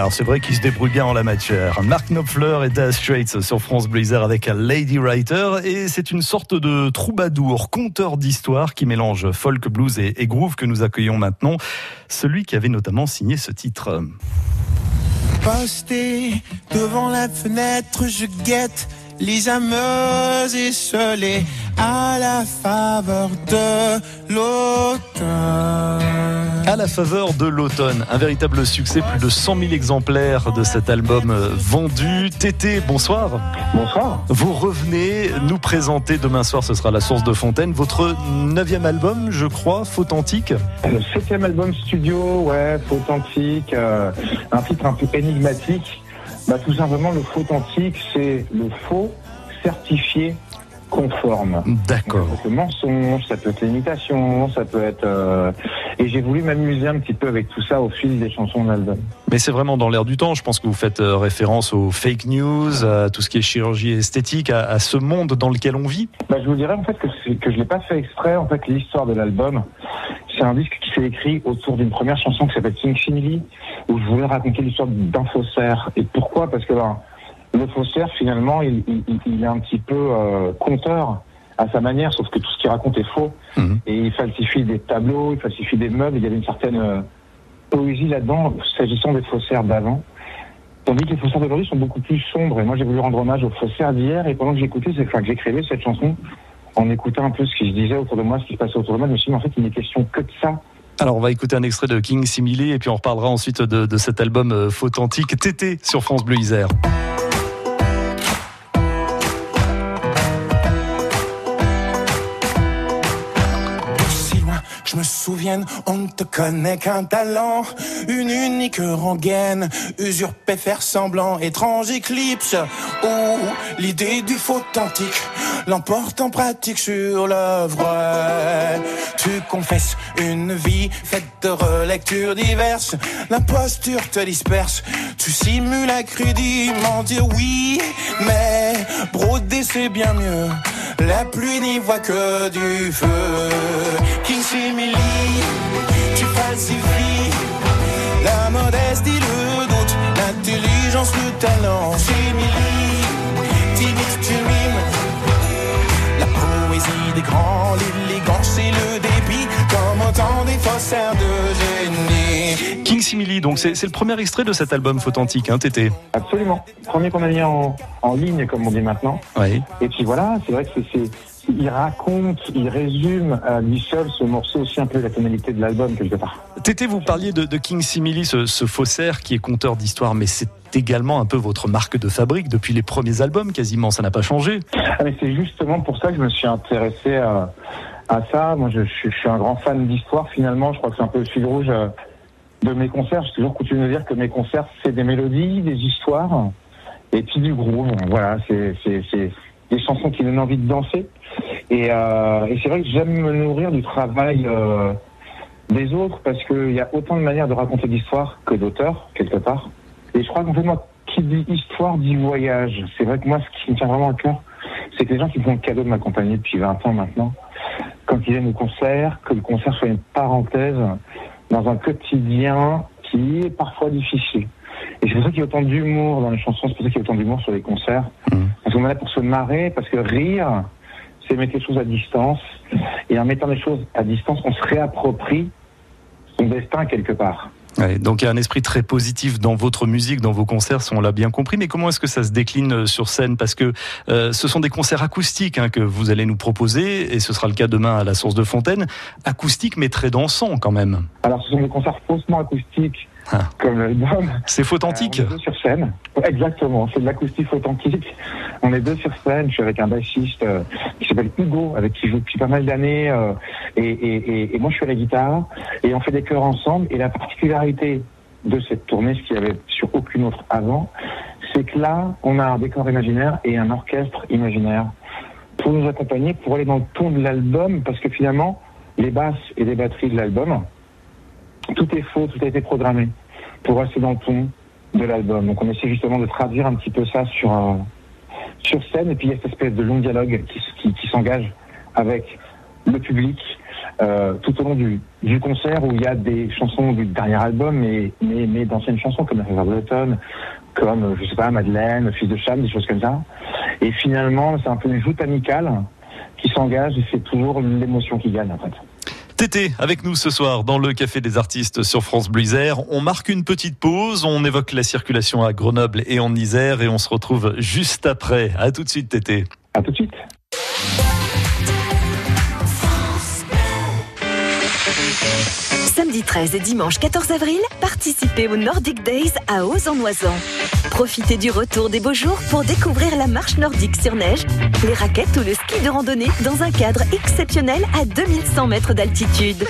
Alors c'est vrai qu'il se débrouille bien en la matière. Mark Knopfler et Daz Straits sur France Blizzard avec un Lady Writer et c'est une sorte de troubadour, conteur d'histoire qui mélange folk, blues et, groove que nous accueillons maintenant. Celui qui avait notamment signé ce titre. Posté devant la fenêtre, je guette les âmes esselées à la faveur de l'automne. À la faveur de l'automne, un véritable succès, plus de 100 000 exemplaires de cet album euh, vendu. Tété, bonsoir. Bonsoir. Vous revenez nous présenter demain soir, ce sera La Source de Fontaine, votre neuvième album, je crois, Fautantique. Le septième album studio, ouais, Fautantique, euh, un titre un peu énigmatique. Bah, tout simplement, le Fautantique, c'est le faux certifié conforme. D'accord. Ça peut être mensonge, ça peut être l'imitation, ça peut être... euh, Et j'ai voulu m'amuser un petit peu avec tout ça au fil des chansons de l'album. Mais c'est vraiment dans l'air du temps. Je pense que vous faites euh, référence aux fake news, à tout ce qui est chirurgie esthétique, à, à ce monde dans lequel on vit. Bah, je vous dirais en fait que, que je l'ai pas fait exprès. En fait, l'histoire de l'album, c'est un disque qui s'est écrit autour d'une première chanson qui s'appelle King Simili, où je voulais raconter l'histoire d'un faussaire. Et pourquoi? Parce que ben, le faussaire, finalement, il, il- il- il est un petit peu euh, conteur à sa manière, sauf que tout ce qu'il raconte est faux. Mhm. Et il falsifie des tableaux, il falsifie des meubles. Il y avait une certaine euh, poésie là-dedans, s'agissant des faussaires d'avant. Tandis que les faussaires d'aujourd'hui sont beaucoup plus sombres. Et moi, j'ai voulu rendre hommage aux faussaires d'hier. Et pendant que j'écoutais, c'est enfin, que j'écrivais cette chanson, en écoutant un peu ce qui se disait autour de moi, ce qui se passait autour de moi, je me suis dit, en fait, il n'est question que de ça. Alors on va écouter un extrait de King Simile et puis on reparlera ensuite de, de cet album euh, Fautantique Tété sur France Bleu Isère. On ne te connaît qu'un talent, une unique rengaine, usurper, faire semblant, étrange éclipse, ou l'idée du faux authentique l'emporte en pratique sur vrai. Tu confesses une vie faite de relectures diverses, l'imposture te disperse, tu simules crudiment dire oui, mais broder c'est bien mieux, la pluie n'y voit que du feu. Simili, tu falsifies la modestie, le doute, l'intelligence, le talent. Simili, timide, tu mimes la poésie des grands, l'élégance et le débit, comme autant des faussaires de génie. King Simile, donc c'est c'est le premier extrait de cet album Fautantique, hein, Tété Absolument. Premier qu'on a mis en, en ligne, comme on dit maintenant. Oui. Et puis voilà, c'est vrai que c'est- il raconte, il résume à lui seul ce morceau aussi un peu la tonalité de l'album quelque part. Tété, vous parliez de, de King Simile, ce, ce faussaire qui est conteur d'histoire, mais c'est également un peu votre marque de fabrique depuis les premiers albums, quasiment, ça n'a pas changé. Ah, mais c'est justement pour ça que je me suis intéressé à, à ça. Moi, je, je- je suis un grand fan d'histoire finalement. Je crois que c'est un peu le fil rouge euh, de mes concerts. J'ai toujours coutume de dire que mes concerts, c'est des mélodies, des histoires et puis du groove. Voilà, c'est des chansons qui donnent envie de danser. Et, euh, et c'est vrai que j'aime me nourrir du travail euh, des autres parce qu'il y a autant de manières de raconter l'histoire que d'auteurs, quelque part. Et je crois qu'en fait, moi, qui dit histoire dit voyage. C'est vrai que moi, ce qui me tient vraiment à cœur, c'est que les gens qui font le cadeau de m'accompagner depuis 20 ans maintenant, quand ils viennent au concert, que le concert soit une parenthèse dans un quotidien qui est parfois difficile. Et c'est pour ça qu'il y a autant d'humour dans les chansons, c'est pour ça qu'il y a autant d'humour sur les concerts. Mhm. Parce qu'on est là pour se marrer, parce que rire, c'est mettre les choses à distance. Et en mettant les choses à distance, on se réapproprie son destin quelque part. Ouais, donc il y a un esprit très positif dans votre musique, dans vos concerts, si on l'a bien compris. Mais comment est-ce que ça se décline euh, sur scène? Parce que euh, ce sont des concerts acoustiques hein, que vous allez nous proposer, et ce sera le cas demain à la Source de Fontaine. Acoustique, mais très dansant quand même. Alors, ce sont des concerts faussement acoustiques, Ah. comme l'album. C'est authentique. Euh, on est deux sur scène. Exactement, c'est de l'acoustique authentique. On est deux sur scène. Je suis avec un bassiste euh, qui s'appelle Hugo, avec qui je joue depuis pas mal d'années. euh, et, et, et, et moi, je suis à la guitare. Et on fait des chœurs ensemble. Et la particularité de cette tournée, ce qu'il y avait sur aucune autre avant, c'est que là, on a un décor imaginaire et un orchestre imaginaire pour nous accompagner, pour aller dans le ton de l'album, parce que finalement, les basses et les batteries de l'album, tout est faux, tout a été programmé pour rester dans le ton de l'album. Donc on essaie justement de traduire un petit peu ça sur euh, sur scène et puis il y a cette espèce de long dialogue qui, qui, qui s'engage avec le public, euh, tout au long du, du concert où il y a des chansons du dernier album, mais, mais, mais d'anciennes chansons comme La River Breton, comme, je sais pas, Madeleine, Fils de Cham, des choses comme ça. Et finalement, c'est un peu une joute amicale qui s'engage et c'est toujours l'émotion qui gagne en fait. Tété avec nous ce soir dans le Café des Artistes sur France Bleu. On marque une petite pause, on évoque la circulation à Grenoble et en Isère et on se retrouve juste après. À tout de suite Tété. À tout de suite. Samedi 13 et dimanche 14 avril, participez aux Nordic Days à Ozan-Oisan. Profitez du retour des beaux jours pour découvrir la marche nordique sur neige, les raquettes ou le ski de randonnée dans un cadre exceptionnel à 2100 mètres d'altitude.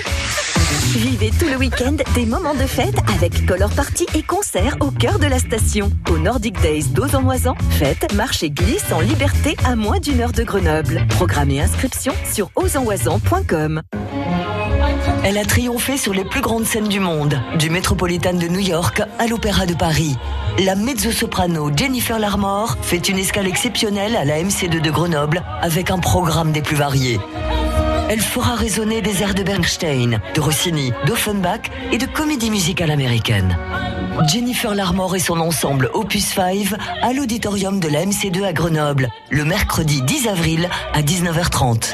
Vivez tout le week-end des moments de fête avec color party et concerts au cœur de la station. Au Nordic Days d'Ozan-Oisan, fête, marche et glisse en liberté à moins d'une heure de Grenoble. Programme et inscription sur ozanoisan.com. Elle a triomphé sur les plus grandes scènes du monde, du Metropolitan de New York à l'Opéra de Paris. La mezzo-soprano Jennifer Larmore fait une escale exceptionnelle à la MC2 de Grenoble avec un programme des plus variés. Elle fera résonner des airs de Bernstein, de Rossini, d'Offenbach et de comédie musicale américaine. Jennifer Larmore et son ensemble Opus 5 à l'auditorium de la MC2 à Grenoble, le mercredi 10 avril à 19h30.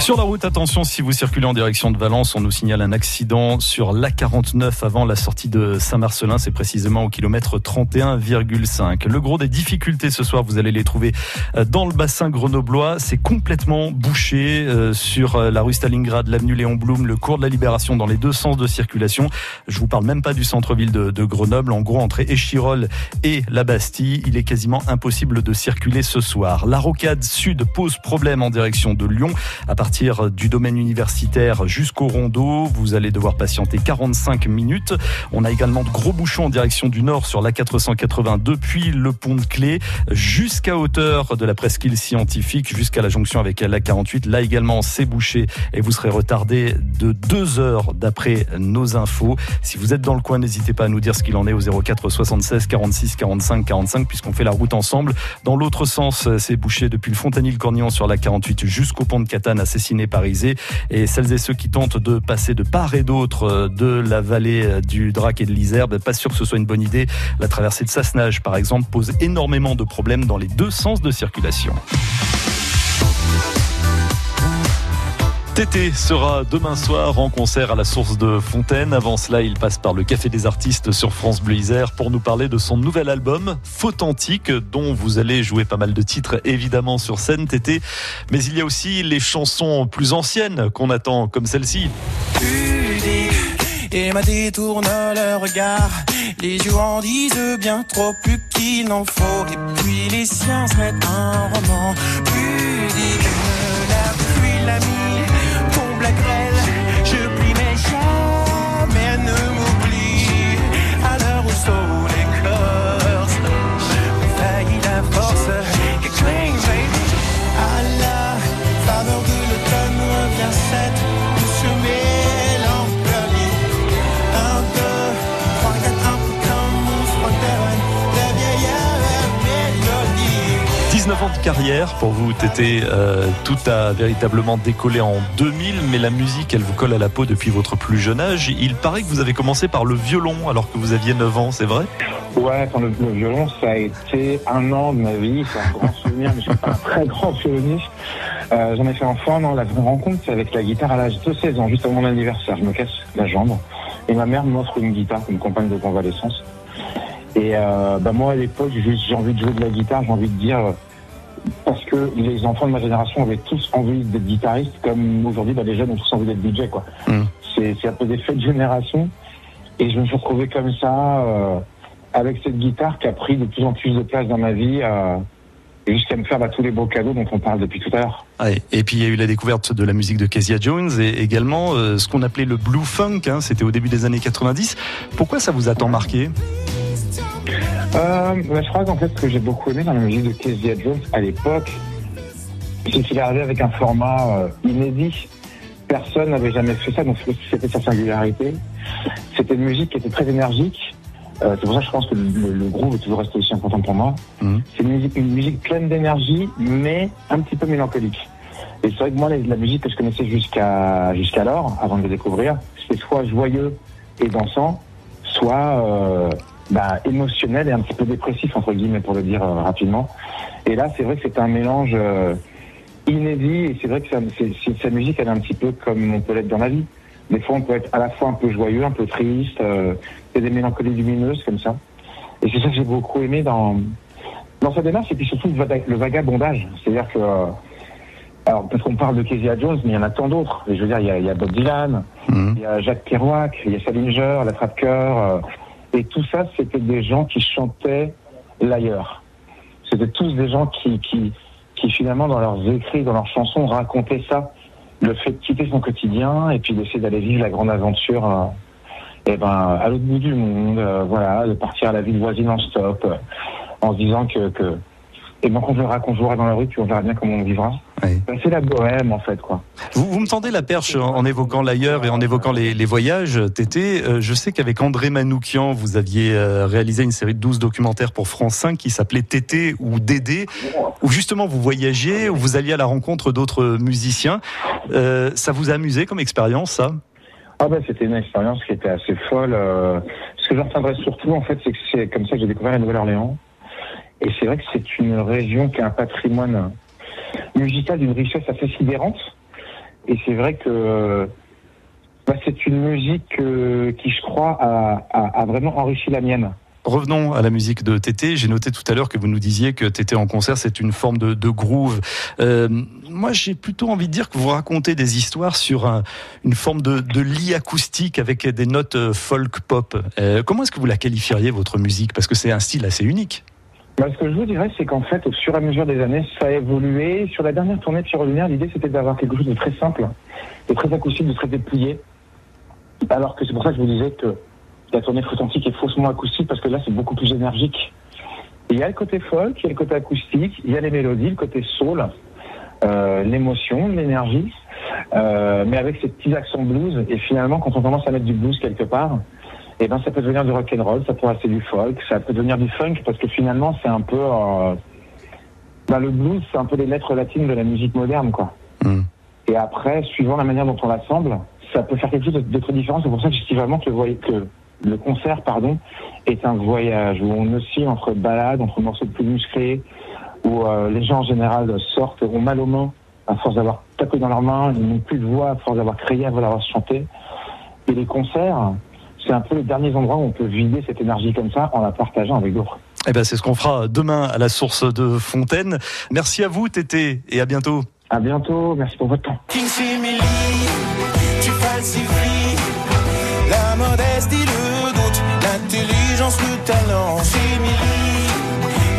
Sur la route, attention, si vous circulez en direction de Valence, on nous signale un accident sur l'A49 avant la sortie de Saint-Marcelin. C'est précisément au kilomètre 31,5. Le gros des difficultés ce soir, vous allez les trouver euh, dans le bassin grenoblois. C'est complètement bouché euh, sur euh, la rue Stalingrad, l'avenue Léon Blum, le cours de la Libération dans les deux sens de circulation. Je vous parle même pas du centre-ville de, Grenoble. En gros, entre Échirol et la Bastille, il est quasiment impossible de circuler ce soir. La rocade sud pose problème en direction de Lyon. À partir du domaine universitaire jusqu'au rondeau, vous allez devoir patienter 45 minutes. On a également de gros bouchons en direction du nord sur la 480 depuis le pont de Clé jusqu'à hauteur de la presqu'île scientifique jusqu'à la jonction avec la 48. Là également, c'est bouché et vous serez retardé de deux heures d'après nos infos. Si vous êtes dans le coin, n'hésitez pas à nous dire ce qu'il en est au 04 76 46 45 45 puisqu'on fait la route ensemble. Dans l'autre sens, c'est bouché depuis le Fontanil-Cornillon sur la 48 jusqu'au pont de Catane assassiné Parisé. Et celles et ceux qui tentent de passer de part et d'autre de la vallée du Drac et de l'Isère, ben, pas sûr que ce soit une bonne idée. La traversée de Sassenage, par exemple, pose énormément de problèmes dans les deux sens de circulation. Tété sera demain soir en concert à la source de Fontaine. Avant cela, il passe par le Café des Artistes sur France Bleu Isère pour nous parler de son nouvel album, Faute Antique, dont vous allez jouer pas mal de titres évidemment sur scène, Tété. Mais il y a aussi les chansons plus anciennes qu'on attend, comme celle-ci. Détourne le regard, les yeux en disent bien trop plus qu'il n'en faut. Et puis les siens un roman pour vous. Euh, tout a véritablement décollé en 2000, mais la musique, elle vous colle à la peau depuis votre plus jeune âge. Il paraît que vous avez commencé par le violon alors que vous aviez 9 ans, c'est vrai? Ouais, enfin, le, violon, ça a été un an de ma vie. C'est un grand souvenir, mais je suis pas un très grand violoniste. Euh, J'en ai fait enfant. Non, la rencontre, c'est avec la guitare à l'âge de 16 ans, juste avant mon anniversaire. Je me casse la jambe. Et ma mère m'offre une guitare comme compagne de convalescence. Et euh, bah moi, à l'époque, j'ai j'ai envie de jouer de la guitare. J'ai envie de dire... Parce que les enfants de ma génération avaient tous envie d'être guitaristes, comme aujourd'hui, bah, les jeunes ont tous envie d'être DJ, quoi. Mm. C'est c'est un peu des faits de génération. Et je me suis retrouvé comme ça, euh, avec cette guitare qui a pris de plus en plus de place dans ma vie, euh, et jusqu'à me faire bah, tous les beaux cadeaux dont on parle depuis tout à l'heure. Et puis il y a eu la découverte de la musique de Kezia Jones et également euh, ce qu'on appelait le blue funk, hein, c'était au début des années 90. Pourquoi ça vous a tant marqué? Euh, bah, je crois qu'en fait, ce que j'ai beaucoup aimé dans la musique de Kezia Jones à l'époque, c'est qu'il est arrivé avec un format euh, inédit. Personne n'avait jamais fait ça, donc c'était sa singularité. C'était une musique qui était très énergique, Euh, c'est pour ça que je pense que le, le groove est toujours resté aussi important pour moi. Mhm. C'est une musique, une musique pleine d'énergie, mais un petit peu mélancolique. Et c'est vrai que moi, la, la musique que je connaissais jusqu'à jusqu'alors, avant de le découvrir, c'était soit joyeux et dansant, soit euh, bah, émotionnel et un petit peu dépressif entre guillemets pour le dire euh, rapidement. Et là, c'est vrai que c'est un mélange euh, inédit et c'est vrai que ça, c'est, c'est- sa musique, elle est un petit peu comme on peut l'être dans la vie. Des fois, on peut être à la fois un peu joyeux, un peu triste, euh, a des mélancolies lumineuses comme ça. Et c'est ça que j'ai beaucoup aimé dans dans sa démarche et puis surtout le, vaga- le vagabondage. C'est-à-dire que euh, alors parce qu'on parle de Kezia Jones, mais il y en a tant d'autres. Et Je veux dire, il y a, il y a Bob Dylan, Mhm. il y a Jacques Kerouac, il y a Salinger, la Trappe-Cœur. Et tout ça, c'était des gens qui chantaient l'ailleurs. C'était tous des gens qui, qui, qui finalement, dans leurs écrits, dans leurs chansons, racontaient ça. Le fait de quitter son quotidien et puis d'essayer d'aller vivre la grande aventure euh, eh ben, à l'autre bout du monde, euh, voilà, de partir à la ville voisine en stop, euh, en se disant que, que eh ben, qu'on verra, qu'on jouera dans la rue, puis on verra bien comment on vivra. Oui. Ben, c'est la bohème, en fait, quoi. Vous, vous me tendez la perche en en évoquant l'ailleurs et en évoquant les, les voyages, Tété. Euh, je sais qu'avec André Manoukian, vous aviez euh, réalisé une série de 12 documentaires pour France 5 qui s'appelait Tété ou Dédé, où justement vous voyagiez, où vous alliez à la rencontre d'autres musiciens. Euh, ça vous a amusé comme expérience, ça? Ah ben c'était une expérience qui était assez folle. euh, ce que j'en retiendrai surtout en fait, c'est que c'est comme ça que j'ai découvert la Nouvelle-Orléans. Et c'est vrai que c'est une région qui a un patrimoine musical d'une richesse assez sidérante. Et c'est vrai que bah, c'est une musique euh, qui, je crois, a, a- vraiment enrichi la mienne. Revenons à la musique de Tété. J'ai noté tout à l'heure que vous nous disiez que Tété en concert, c'est une forme de, groove. Euh, moi, j'ai plutôt envie de dire que vous racontez des histoires sur un- une forme de, lit acoustique avec des notes euh, folk pop. Comment est-ce que vous la qualifieriez, votre musique? Parce que c'est un style assez unique. Bah, ce que je vous dirais, c'est qu'en fait, au fur et à mesure des années, ça a évolué. Sur la dernière tournée de Pierre l'idée, c'était d'avoir quelque chose de très simple, de très acoustique, de très déplié. Alors que c'est pour ça que je vous disais que la tournée authentique est faussement acoustique, parce que là, c'est beaucoup plus énergique. Il y a le côté folk, il y a le côté acoustique, il y a les mélodies, le côté soul, euh, l'émotion, l'énergie, euh, mais avec ces petits accents blues. Et finalement, quand on commence à mettre du blues quelque part, eh ben, ça peut devenir du rock and roll, ça peut rester du folk, ça peut devenir du funk, parce que finalement, c'est un peu, euh, bah, le blues, c'est un peu les lettres latines de la musique moderne, quoi. Mm. Et après, suivant la manière dont on l'assemble, ça peut faire quelque chose de, très différent. C'est pour ça que je dis vraiment que que le concert, pardon, est un voyage où on oscille entre balades, entre morceaux plus musclés, où euh, les gens en général sortent, ont mal aux mains à force d'avoir tapé dans leurs mains, ils n'ont plus de voix à force d'avoir crié, à d'avoir chanté. Et les concerts, c'est un peu les derniers endroits où on peut vider cette énergie comme ça en la partageant avec d'autres. Eh ben, c'est ce qu'on fera demain à la source de Fontaine. Merci à vous, Tété, et à bientôt. À bientôt, merci pour votre temps. tu falsifies la modestie, le doute, l'intelligence, le talent.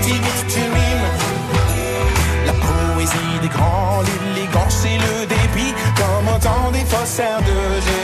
timide, tu mimes la poésie des grands, l'élégance et le dépit, comme autant des faussaires de